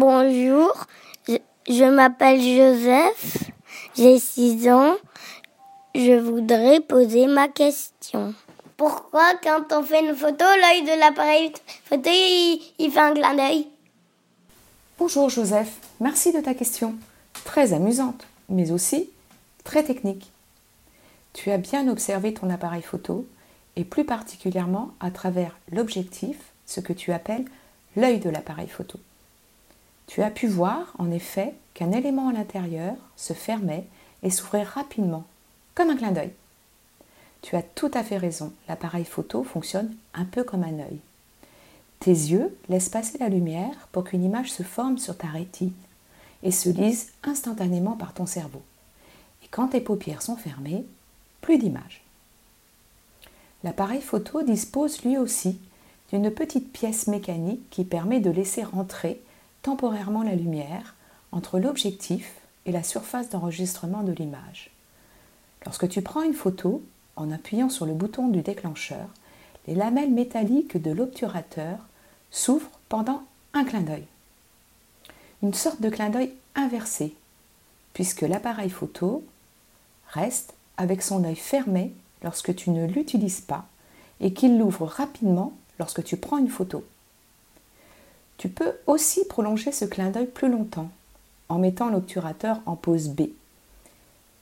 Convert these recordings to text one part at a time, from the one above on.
Bonjour, je, m'appelle Joseph, j'ai 6 ans. Je voudrais poser ma question. Pourquoi quand on fait une photo, l'œil de l'appareil photo, il, fait un clin d'œil? Bonjour Joseph, merci de ta question. Très amusante, mais aussi très technique. Tu as bien observé ton appareil photo et plus particulièrement à travers l'objectif, ce que tu appelles l'œil de l'appareil photo. Tu as pu voir, en effet, qu'un élément à l'intérieur se fermait et s'ouvrait rapidement, comme un clin d'œil. Tu as tout à fait raison, l'appareil photo fonctionne un peu comme un œil. Tes yeux laissent passer la lumière pour qu'une image se forme sur ta rétine et se lise instantanément par ton cerveau. Et quand tes paupières sont fermées, plus d'images. L'appareil photo dispose lui aussi d'une petite pièce mécanique qui permet de laisser rentrer temporairement la lumière entre l'objectif et la surface d'enregistrement de l'image. Lorsque tu prends une photo, en appuyant sur le bouton du déclencheur, les lamelles métalliques de l'obturateur s'ouvrent pendant un clin d'œil. Une sorte de clin d'œil inversé, puisque l'appareil photo reste avec son œil fermé lorsque tu ne l'utilises pas et qu'il l'ouvre rapidement lorsque tu prends une photo. Tu peux aussi prolonger ce clin d'œil plus longtemps en mettant l'obturateur en pause B.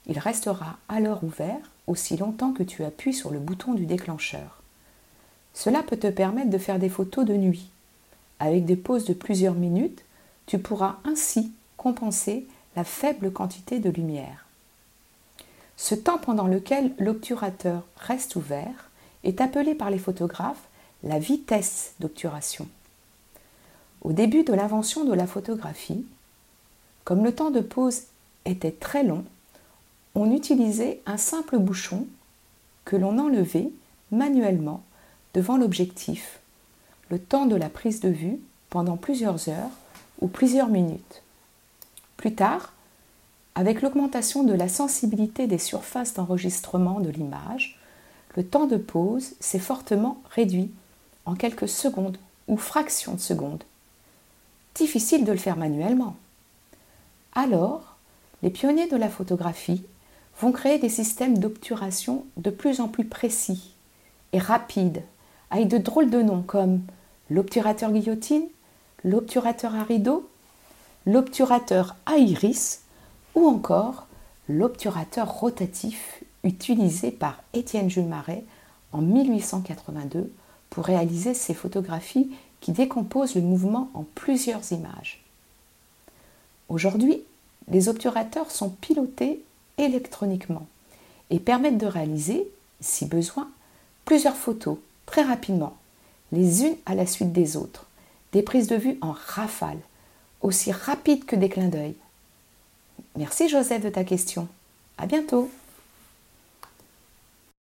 Il restera alors ouvert aussi longtemps que tu appuies sur le bouton du déclencheur. Cela peut te permettre de faire des photos de nuit. Avec des pauses de plusieurs minutes, tu pourras ainsi compenser la faible quantité de lumière. Ce temps pendant lequel l'obturateur reste ouvert est appelé par les photographes la vitesse d'obturation. Au début de l'invention de la photographie, comme le temps de pause était très long, on utilisait un simple bouchon que l'on enlevait manuellement devant l'objectif, le temps de la prise de vue pendant plusieurs heures ou plusieurs minutes. Plus tard, avec l'augmentation de la sensibilité des surfaces d'enregistrement de l'image, le temps de pause s'est fortement réduit en quelques secondes ou fractions de secondes difficile de le faire manuellement. Alors, les pionniers de la photographie vont créer des systèmes d'obturation de plus en plus précis et rapides, avec de drôles de noms comme l'obturateur guillotine, l'obturateur à rideau, l'obturateur à iris ou encore l'obturateur rotatif utilisé par Étienne Jules Marais en 1882 pour réaliser ses photographies qui décompose le mouvement en plusieurs images. Aujourd'hui, les obturateurs sont pilotés électroniquement et permettent de réaliser, si besoin, plusieurs photos très rapidement, les unes à la suite des autres, des prises de vue en rafale, aussi rapides que des clins d'œil. Merci Joseph de ta question. À bientôt.